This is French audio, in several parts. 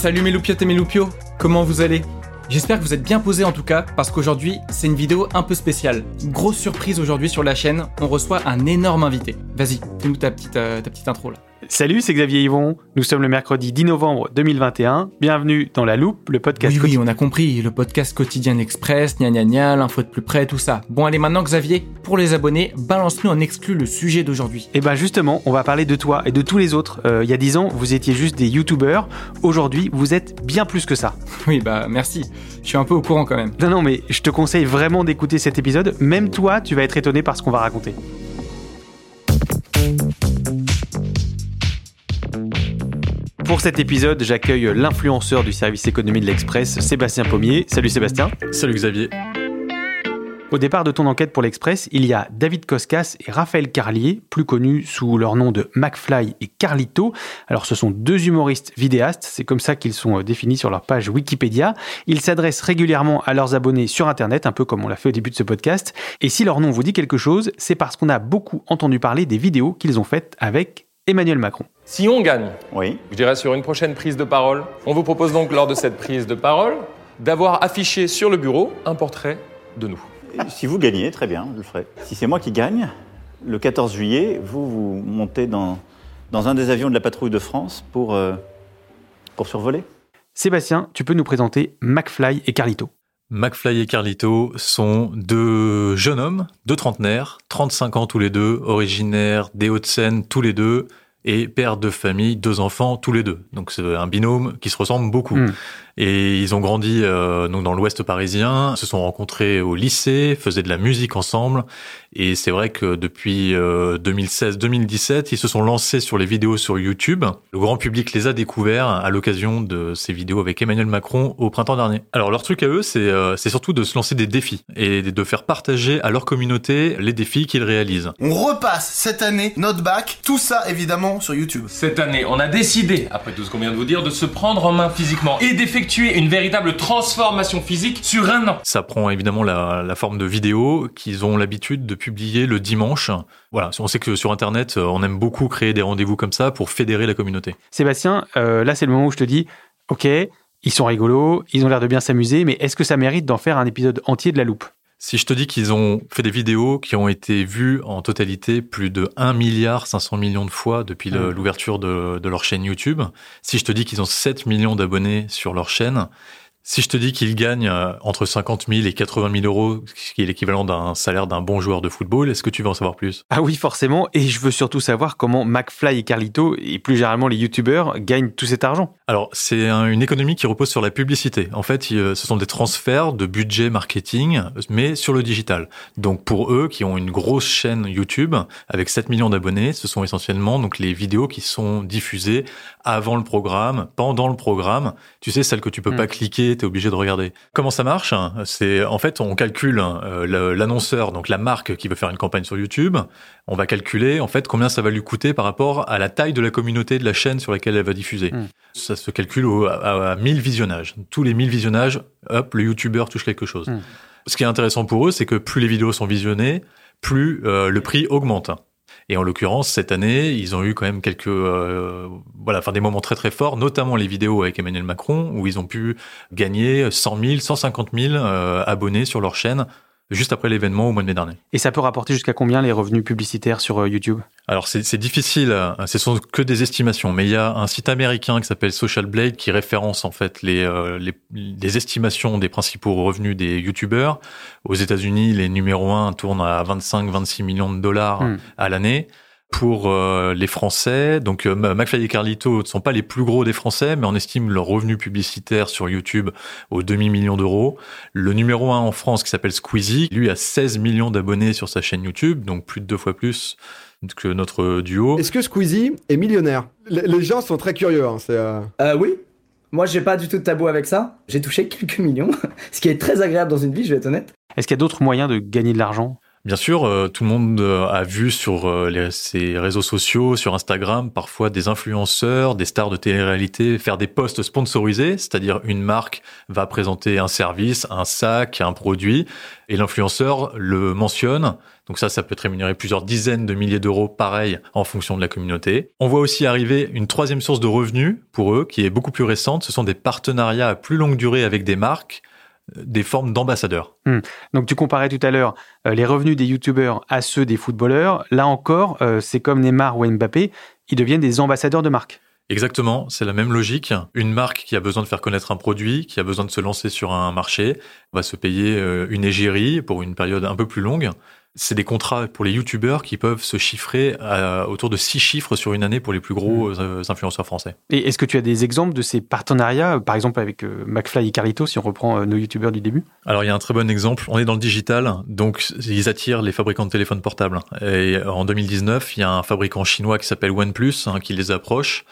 Salut mes loupiotes et mes loupiots, comment vous allez? J'espère que vous êtes bien posés en tout cas, parce qu'aujourd'hui, c'est une vidéo un peu spéciale. Grosse surprise aujourd'hui sur la chaîne, on reçoit un énorme invité. Vas-y, fais-nous ta petite, euh, ta petite intro là. Salut, c'est Xavier Yvon. Nous sommes le mercredi 10 novembre 2021. Bienvenue dans La Loupe, le podcast. Oui, oui, on a compris, le podcast quotidien express, gna gna gna, l'info de plus près, tout ça. Bon allez maintenant Xavier, pour les abonnés, balance-nous en exclu le sujet d'aujourd'hui. Et ben justement, on va parler de toi et de tous les autres. Euh, il y a 10 ans, vous étiez juste des youtubeurs. Aujourd'hui, vous êtes bien plus que ça. Oui bah merci, je suis un peu au courant quand même. Non, non, mais je te conseille vraiment d'écouter cet épisode. Même toi, tu vas être étonné par ce qu'on va raconter. Pour cet épisode, j'accueille l'influenceur du service économie de l'Express, Sébastien Pommier. Salut Sébastien. Salut Xavier. Au départ de ton enquête pour l'Express, il y a David Koskas et Raphaël Carlier, plus connus sous leur nom de McFly et Carlito. Alors ce sont deux humoristes vidéastes, c'est comme ça qu'ils sont euh, définis sur leur page Wikipédia. Ils s'adressent régulièrement à leurs abonnés sur Internet, un peu comme on l'a fait au début de ce podcast. Et si leur nom vous dit quelque chose, c'est parce qu'on a beaucoup entendu parler des vidéos qu'ils ont faites avec Emmanuel Macron. Si on gagne, Oui. je dirais sur une prochaine prise de parole, on vous propose donc lors de cette prise de parole d'avoir affiché sur le bureau un portrait de nous. Si vous gagnez, très bien, je le ferai. Si c'est moi qui gagne, le 14 juillet, vous, vous montez dans, dans un des avions de la patrouille de France pour, euh, pour survoler. Sébastien, tu peux nous présenter McFly et Carlito. McFly et Carlito sont deux jeunes hommes, deux trentenaires, 35 ans tous les deux, originaires des Hauts-de-Seine tous les deux, et pères de famille, deux enfants tous les deux. Donc c'est un binôme qui se ressemble beaucoup. Mm. Et ils ont grandi euh, donc dans l'Ouest parisien, se sont rencontrés au lycée, faisaient de la musique ensemble. Et c'est vrai que depuis euh, 2016-2017, ils se sont lancés sur les vidéos sur YouTube. Le grand public les a découverts à l'occasion de ces vidéos avec Emmanuel Macron au printemps dernier. Alors leur truc à eux, c'est euh, c'est surtout de se lancer des défis et de faire partager à leur communauté les défis qu'ils réalisent. On repasse cette année notre bac, tout ça évidemment sur YouTube. Cette année, on a décidé, après tout ce qu'on vient de vous dire, de se prendre en main physiquement et d'effectuer une véritable transformation physique sur un an. Ça prend évidemment la, la forme de vidéos qu'ils ont l'habitude de publier le dimanche. Voilà, on sait que sur Internet, euh, on aime beaucoup créer des rendez-vous comme ça pour fédérer la communauté. Sébastien, euh, là c'est le moment où je te dis, ok, ils sont rigolos, ils ont l'air de bien s'amuser, mais est-ce que ça mérite d'en faire un épisode entier de la loupe? Si je te dis qu'ils ont fait des vidéos qui ont été vues en totalité plus de 1 milliard 500 millions de fois depuis l'ouverture de, de leur chaîne YouTube, si je te dis qu'ils ont 7 millions d'abonnés sur leur chaîne, si je te dis qu'ils gagnent euh, entre 50 000 et 80 000 euros, ce qui est l'équivalent d'un salaire d'un bon joueur de football, est-ce que tu veux en savoir plus? Ah oui, forcément, et je veux surtout savoir comment McFly et Carlito, et plus généralement les youtubeurs, gagnent tout cet argent. Alors, c'est un- une économie qui repose sur la publicité. En fait, il- ce sont des transferts de budget marketing, mais sur le digital. Donc, pour eux, qui ont une grosse chaîne YouTube avec 7 millions d'abonnés, ce sont essentiellement donc les vidéos qui sont diffusées avant le programme, pendant le programme. Tu sais, celles que tu peux pas cliquer, tu es obligé de regarder. Comment ça marche C'est en fait, on calcule euh, l'annonceur, donc la marque qui veut faire une campagne sur YouTube. On va calculer en fait combien ça va lui coûter par rapport à la taille de la communauté de la chaîne sur laquelle elle va diffuser. Mm. Ça se calcule au- à, à 1000 visionnages. Tous les 1000 visionnages, hop, le youtubeur touche quelque chose. Mm. Ce qui est intéressant pour eux, c'est que plus les vidéos sont visionnées, plus euh, le prix augmente. Et en l'occurrence, cette année, ils ont eu quand même quelques, euh, voilà, enfin des moments très très forts, notamment les vidéos avec Emmanuel Macron, où ils ont pu gagner 100 000, 150 000 euh, abonnés sur leur chaîne juste après l'événement au mois de mai dernier. Et ça peut rapporter jusqu'à combien les revenus publicitaires sur euh, YouTube? Alors c'est difficile, euh, ce sont que des estimations, mais il y a un site américain qui s'appelle Social Blade qui référence en fait les, euh, les, les, estimations des principaux revenus des YouTubeurs. Aux États-Unis, les numéros 1 tournent à 25-26 millions de dollars hmm. à l'année pour euh, les Français. Donc euh, McFly et Carlito ne sont pas les plus gros des Français, mais on estime leur revenu publicitaire sur YouTube aux demi-millions d'euros. Le numéro un en France qui s'appelle Squeezie, lui a 16 millions d'abonnés sur sa chaîne YouTube, donc plus de deux fois plus que notre duo. Est-ce que Squeezie est millionnaire? Les, gens sont très curieux. Hein, euh, euh... oui. Moi, j'ai pas du tout de tabou avec ça. J'ai touché quelques millions, ce qui est très agréable dans une vie, je vais être honnête. Est-ce qu'il y a d'autres moyens de gagner de l'argent? Bien sûr, euh, tout le monde euh, a vu sur euh, les, ces réseaux sociaux, sur Instagram, parfois des influenceurs, des stars de télé-réalité faire des posts sponsorisés, c'est-à-dire une marque va présenter un service, un sac, un produit, et l'influenceur le mentionne. Donc ça, ça peut être rémunéré plusieurs dizaines de milliers d'euros, pareil, en fonction de la communauté. On voit aussi arriver une troisième source de revenus pour eux, qui est beaucoup plus récente. Ce sont des partenariats à plus longue durée avec des marques des formes d'ambassadeurs. Hmm. Donc tu comparais tout à l'heure euh, les revenus des youtubeurs à ceux des footballeurs. Là encore, euh, c'est comme Neymar ou Mbappé, ils deviennent des ambassadeurs de marque. Exactement, c'est la même logique. Une marque qui a besoin de faire connaître un produit, qui a besoin de se lancer sur un marché, va se payer euh, une égérie pour une période un peu plus longue c'est des contrats pour les youtubeurs qui peuvent se chiffrer à autour de six chiffres sur une année pour les plus gros mmh. euh, influenceurs français. Et est-ce que tu as des exemples de ces partenariats, par exemple avec euh, McFly et Carlito, si on reprend euh, nos youtubeurs du début? Alors il y a un très bon exemple. On est dans le digital, donc ils attirent les fabricants de téléphones portables. Et en 2019, il y a un fabricant chinois qui s'appelle OnePlus hein, qui les approche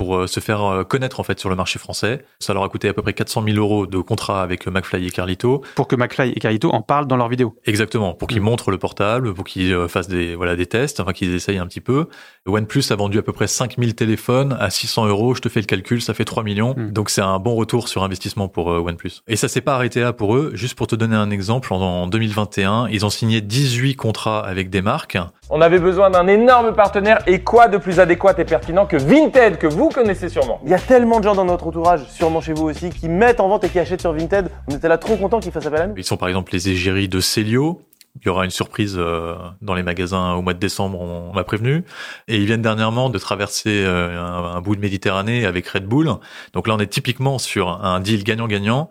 pour euh, se faire euh, connaître en fait sur le marché français. Ça leur a coûté à peu près 400 000 euros de contrat avec euh, McFly et Carlito. Pour que McFly et Carlito en parlent dans leurs vidéos. Exactement, pour qu'ils mm. montrent le portable, pour qu'ils fassent des voilà des tests, enfin qu'ils essayent un petit peu. OnePlus a vendu à peu près 5000 téléphones à 600 euros. Je te fais le calcul, ça fait 3 millions. Mm. Donc c'est un bon retour sur investissement pour OnePlus. Et ça s'est pas arrêté là pour eux. Juste pour te donner un exemple, en 2021, ils ont signé 18 contrats avec des marques. On avait besoin d'un énorme partenaire et quoi de plus adéquat et pertinent que Vinted que vous connaissez sûrement. Il y a tellement de gens dans notre entourage, sûrement chez vous aussi, qui mettent en vente et qui achètent sur Vinted. On était là trop contents qu'ils fassent appel à nous. Ils sont par exemple les égéries de Célio. Il y aura une surprise euh, dans les magasins au mois de décembre, on m'a prévenu. Et ils viennent dernièrement de traverser euh, un, bout de Méditerranée avec Red Bull. Donc là, on est typiquement sur un deal gagnant-gagnant.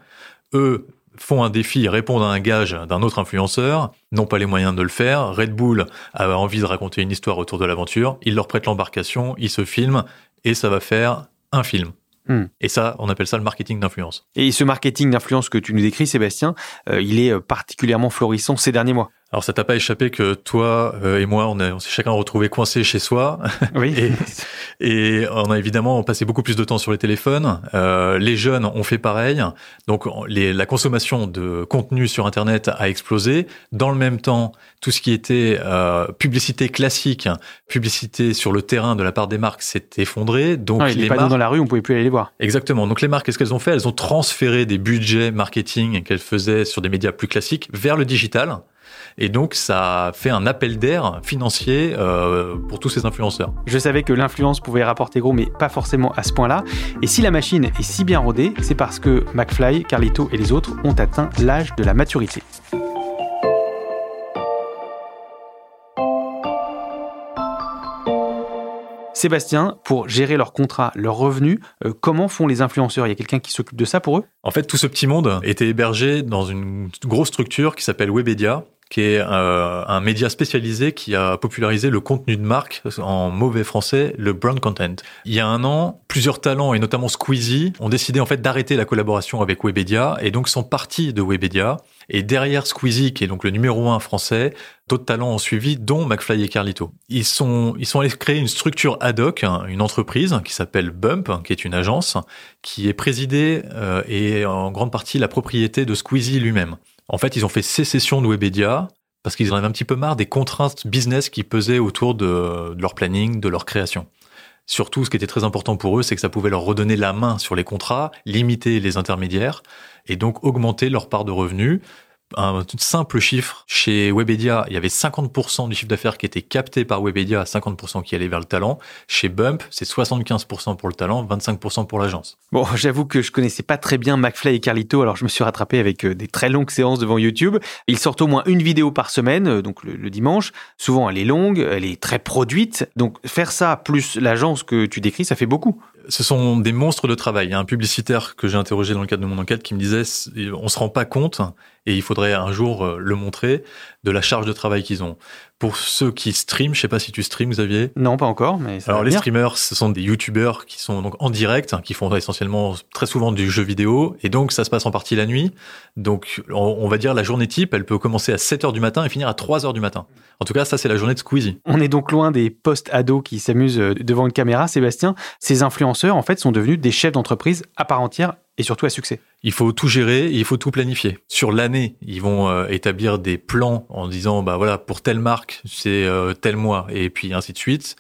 Eux font un défi répondent à un gage d'un autre influenceur, n'ont pas les moyens de le faire. Red Bull a envie de raconter une histoire autour de l'aventure. Ils leur prêtent l'embarcation, ils se filment et ça va faire un film. Hmm. Et ça, on appelle ça le marketing d'influence. Et ce marketing d'influence que tu nous décris, Sébastien, euh, il est particulièrement florissant ces derniers mois. Alors ça t'a pas échappé que toi euh, et moi, on, on s'est chacun retrouvé coincé chez soi. Oui. et, on a évidemment passé beaucoup plus de temps sur les téléphones. Euh, les jeunes ont fait pareil. Donc les, la consommation de contenu sur Internet a explosé. Dans le même temps, tout ce qui était euh, publicité classique, publicité sur le terrain de la part des marques s'est effondré. Donc les, les panneaux dans la rue, on pouvait plus aller les voir. Exactement. Donc les marques, qu'est-ce qu'elles ont fait? Elles ont transféré des budgets marketing qu'elles faisaient sur des médias plus classiques vers le digital. Et donc, ça fait un appel d'air financier euh, pour tous ces influenceurs. Je savais que l'influence pouvait rapporter gros, mais pas forcément à ce point-là. Et si la machine est si bien rodée, c'est parce que McFly, Carlito et les autres ont atteint l'âge de la maturité. Sébastien, pour gérer leurs contrats, leurs revenus, euh, comment font les influenceurs? Il y a quelqu'un qui s'occupe de ça pour eux? En fait, tout ce petit monde était hébergé dans une grosse structure qui s'appelle Webedia, qui est euh, un média spécialisé qui a popularisé le contenu de marque, en mauvais français, le brand content. Il y a un an, plusieurs talents, et notamment Squeezie, ont décidé en fait d'arrêter la collaboration avec Webedia, et donc sont partis de Webedia. Et derrière Squeezie, qui est donc le numéro un français, d'autres talents ont suivi, dont McFly et Carlito. Ils sont, ils sont allés créer une structure ad hoc, hein, une entreprise qui s'appelle Bump, qui est une agence, qui est présidée euh, et en grande partie la propriété de Squeezie lui-même. En fait, ils ont fait sécession de Webedia parce qu'ils en avaient un petit peu marre des contraintes business qui pesaient autour de, leur planning, de leur création. Surtout, ce qui était très important pour eux, c'est que ça pouvait leur redonner la main sur les contrats, limiter les intermédiaires et donc augmenter leur part de revenus un simple chiffre. Chez Webedia, il y avait 50% du chiffre d'affaires qui était capté par Webedia, 50% qui allait vers le talent. Chez Bump, c'est 75% pour le talent, 25% pour l'agence. Bon, j'avoue que je connaissais pas très bien McFly et Carlito, alors je me suis rattrapé avec euh, des très longues séances devant YouTube. Ils sortent au moins une vidéo par semaine, euh, donc le, le dimanche. Souvent, elle est longue, elle est très produite. Donc faire ça plus l'agence que tu décris, ça fait beaucoup. Ce sont des monstres de travail. Il y a un publicitaire que j'ai interrogé dans le cadre de mon enquête qui me disait on se rend pas compte et il faudrait un jour euh, le montrer de la charge de travail qu'ils ont. Pour ceux qui streament, je sais pas si tu streams Xavier. Non, pas encore, mais ça Alors va les venir. streamers, ce sont des youtubeurs qui sont donc en direct, hein, qui font essentiellement très souvent du jeu vidéo et donc ça se passe en partie la nuit. Donc on, on va dire la journée type, elle peut commencer à 7 heures du matin et finir à 3 heures du matin. En tout cas, ça c'est la journée de Squeezie. On est donc loin des post-ados qui s'amusent euh, devant une caméra. Sébastien, ces influenceurs, en fait, sont devenus des chefs d'entreprise à part entière et surtout à succès. Il faut tout gérer, il faut tout planifier. Sur l'année, ils vont euh, établir des plans en disant bah voilà pour telle marque c'est euh, tel mois et puis ainsi de suite.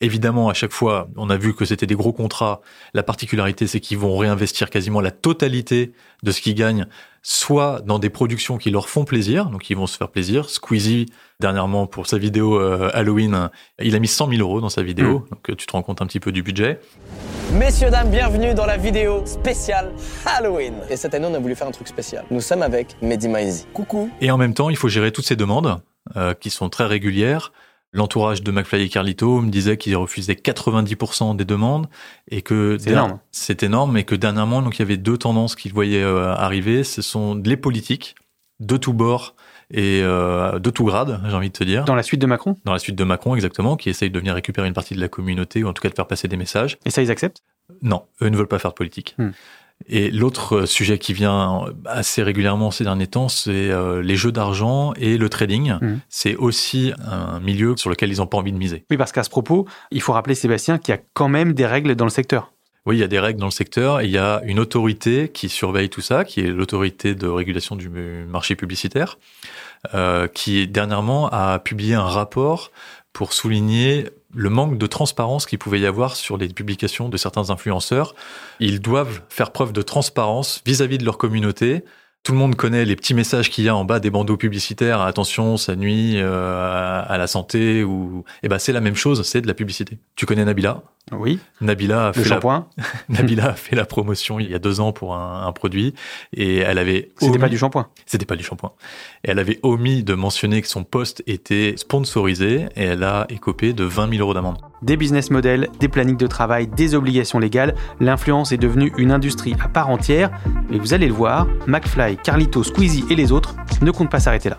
Évidemment, à chaque fois, on a vu que c'était des gros contrats. La particularité, c'est qu'ils vont réinvestir quasiment la totalité de ce qu'ils gagnent, soit dans des productions qui leur font plaisir, donc ils vont se faire plaisir. Squeezie, dernièrement, pour sa vidéo euh, Halloween, il a mis 100 000 euros dans sa vidéo, donc euh, tu te rends compte un petit peu du budget. Messieurs, dames, bienvenue dans la vidéo spéciale Halloween. Et cette année, on a voulu faire un truc spécial. Nous sommes avec Mehdi Maizi. Coucou. Et en même temps, il faut gérer toutes ces demandes euh, qui sont très régulières. L'entourage de McFly et Carlito me disait qu'ils refusaient 90% des demandes et que C'est énorme. C'est énorme et que dernièrement, donc il y avait deux tendances qu'ils voyaient euh, arriver. Ce sont les politiques de tous bords et euh, de tout grade, j'ai envie de te dire. Dans la suite de Macron? Dans la suite de Macron, exactement, qui essayent de venir récupérer une partie de la communauté ou en tout cas de faire passer des messages. Et ça, ils acceptent? Non, eux ne veulent pas faire de politique. Hmm. Et l'autre sujet qui vient assez régulièrement ces derniers temps, c'est euh, les jeux d'argent et le trading. Hmm. C'est aussi un milieu sur lequel ils n'ont pas envie de miser. Oui, parce qu'à ce propos, il faut rappeler, Sébastien, qu'il y a quand même des règles dans le secteur. Oui, il y a des règles dans le secteur et il y a une autorité qui surveille tout ça, qui est l'autorité de régulation du marché publicitaire, euh, qui dernièrement a publié un rapport pour souligner le manque de transparence qu'il pouvait y avoir sur les publications de certains influenceurs. Ils doivent faire preuve de transparence vis-à-vis de leur communauté. Tout le monde connaît les petits messages qu'il y a en bas des bandeaux publicitaires. Attention, ça nuit euh, à la santé ou. Eh ben, c'est la même chose. C'est de la publicité. Tu connais Nabila? Oui. Nabila a fait la... Nabila a fait la promotion il y a deux ans pour un, un produit et elle avait. C'était omis- pas du shampoing. C'était pas du shampoing. Et elle avait omis de mentionner que son poste était sponsorisé et elle a écopé de 20 000 euros d'amende. Des business models, des plannings de travail, des obligations légales, l'influence est devenue une industrie à part entière. Et vous allez le voir, McFly, Carlito, Squeezie et les autres ne comptent pas s'arrêter là.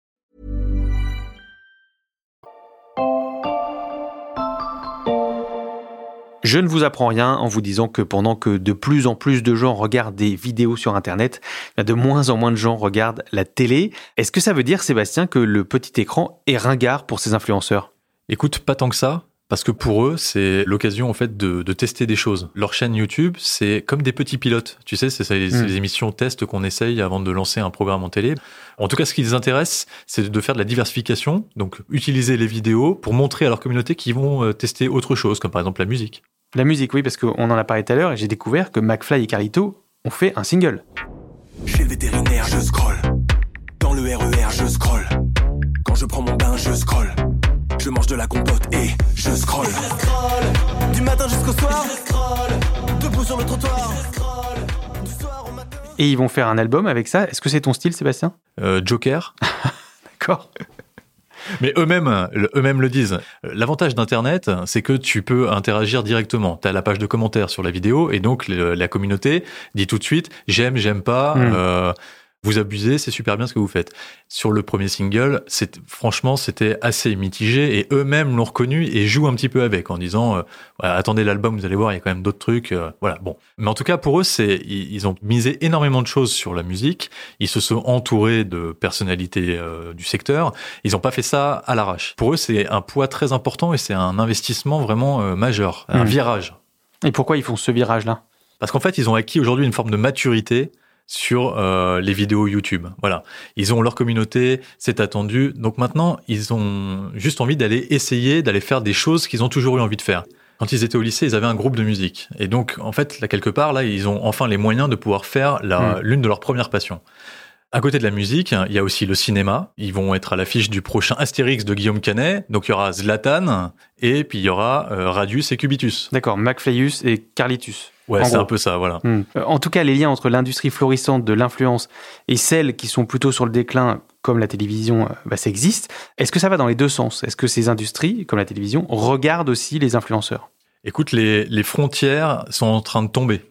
Je ne vous apprends rien en vous disant que pendant que de plus en plus de gens regardent des vidéos sur Internet, de moins en moins de gens regardent la télé. Est-ce que ça veut dire, Sébastien, que le petit écran est ringard pour ces influenceurs? Écoute, pas tant que ça. Parce que pour eux, c'est l'occasion en fait de, de tester des choses. Leur chaîne YouTube, c'est comme des petits pilotes. Tu sais, c'est c'est Mm. les émissions test qu'on essaye avant de lancer un programme en télé. En tout cas, ce qui les intéresse, c'est de faire de la diversification, donc utiliser les vidéos pour montrer à leur communauté qu'ils vont euh, tester autre chose, comme par exemple la musique. La musique, oui, parce qu'on en a parlé tout à l'heure et j'ai découvert que McFly et Carlito ont fait un single. Chez le vétérinaire, je scroll. Dans le RER, je scroll. Quand je prends mon bain, je scroll. Je mange de la compote et je scroll. Du matin jusqu'au soir. Debout sur le trottoir. Et ils vont faire un album avec ça. Est-ce que c'est ton style, Sébastien Euh, Joker. D'accord. Mais eux-mêmes, le- eux-mêmes le disent. L'avantage d'Internet, c'est que tu peux interagir directement. Tu as la page de commentaires sur la vidéo et donc le- la communauté dit tout de suite j'aime, j'aime pas. Mm. euh, vous abusez, c'est super bien ce que vous faites. Sur le premier single, c'est franchement c'était assez mitigé et eux-mêmes l'ont reconnu et jouent un petit peu avec en disant euh, attendez l'album, vous allez voir, il y a quand même d'autres trucs. euh, voilà, bon. Mais en tout cas pour eux, c'est ils, ont misé énormément de choses sur la musique. Ils se sont entourés de personnalités euh, du secteur. Ils n'ont pas fait ça à l'arrache. Pour eux, c'est un poids très important et c'est un investissement vraiment euh, majeur, un Mhm. virage. Et pourquoi ils font ce virage-là? Parce qu'en fait, ils ont acquis aujourd'hui une forme de maturité sur euh, les vidéos YouTube. Voilà, ils ont leur communauté, c'est attendu. Donc maintenant, ils ont juste envie d'aller essayer, d'aller faire des choses qu'ils ont toujours eu envie de faire. Quand ils étaient au lycée, ils avaient un groupe de musique. Et donc, en fait, là, quelque part, là, ils ont enfin les moyens de pouvoir faire la- Mm. l'une de leurs premières passions. À côté de la musique, il y a aussi le cinéma. Ils vont être à l'affiche du prochain Astérix de Guillaume Canet. Donc, il y aura Zlatan et puis il y aura euh, Radius et Cubitus. D'accord, McFlyus et Carlitus. Ouais, c'est un peu ça, voilà. Hmm. Euh, En tout cas, les liens entre l'industrie florissante de l'influence et celles qui sont plutôt sur le déclin, comme la télévision, euh, bah, ça existe. Est-ce que ça va dans les deux sens? Est-ce que ces industries, comme la télévision, regardent aussi les influenceurs? Écoute, les, les frontières sont en train de tomber.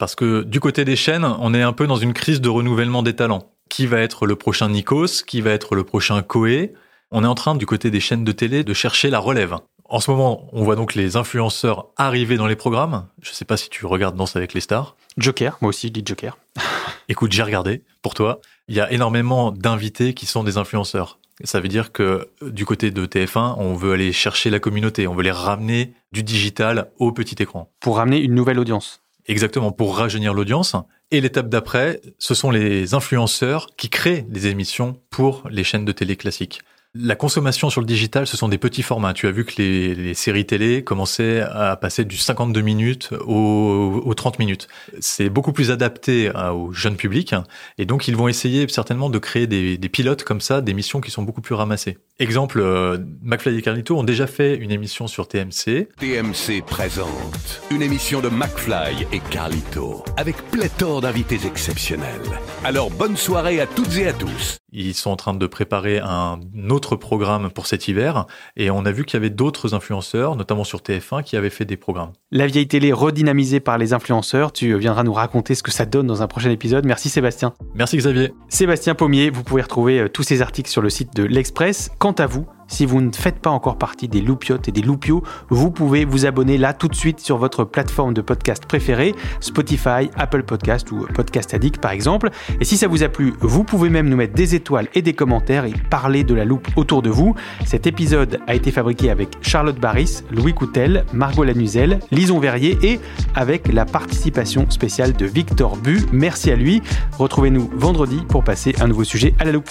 Parce que du côté des chaînes, on est un peu dans une crise de renouvellement des talents. Qui va être le prochain Nikos? Qui va être le prochain Koé? On est en train, du côté des chaînes de télé, de chercher la relève. En ce moment, on voit donc les influenceurs arriver dans les programmes. Je sais pas si tu regardes Danse avec les stars. Joker, moi aussi je dis Joker. Écoute, j'ai regardé pour toi. Il y a énormément d'invités qui sont des influenceurs. Ça veut dire que euh, du côté de TF1, on veut aller chercher la communauté, on veut les ramener du digital au petit écran. Pour ramener une nouvelle audience. Exactement, pour rajeunir l'audience. Et l'étape d'après, ce sont les influenceurs qui créent des émissions pour les chaînes de télé classiques. La consommation sur le digital, ce sont des petits formats. Tu as vu que les, séries télé commençaient à passer du 52 minutes au, aux 30 minutes. C'est beaucoup plus adapté à- au jeune public. Et donc, ils vont essayer certainement de créer des, des pilotes comme ça, des missions qui sont beaucoup plus ramassées. Exemple, euh, McFly et Carlito ont déjà fait une émission sur TMC. TMC présente une émission de McFly et Carlito avec pléthore d'invités exceptionnels. Alors bonne soirée à toutes et à tous. Ils sont en train de préparer un autre programme pour cet hiver et on a vu qu'il y avait d'autres influenceurs, notamment sur TF1, qui avaient fait des programmes. La vieille télé redynamisée par les influenceurs, tu viendras nous raconter ce que ça donne dans un prochain épisode. Merci Sébastien. Merci Xavier. Sébastien Pommier, vous pouvez retrouver euh, tous ces articles sur le site de l'Express. Quant à vous, si vous ne faites pas encore partie des loupiotes et des loupios, vous pouvez vous abonner là tout de suite sur votre plateforme de podcast préférée, Spotify, Apple Podcast ou Podcast Addict par exemple. Et si ça vous a plu, vous pouvez même nous mettre des étoiles et des commentaires et parler de la loupe autour de vous. Cet épisode a été fabriqué avec Charlotte Barris, Louis Coutel, Margot Lanuzel, Lison Verrier et avec la participation spéciale de Victor Bu. Merci à lui. Retrouvez-nous vendredi pour passer un nouveau sujet à la loupe.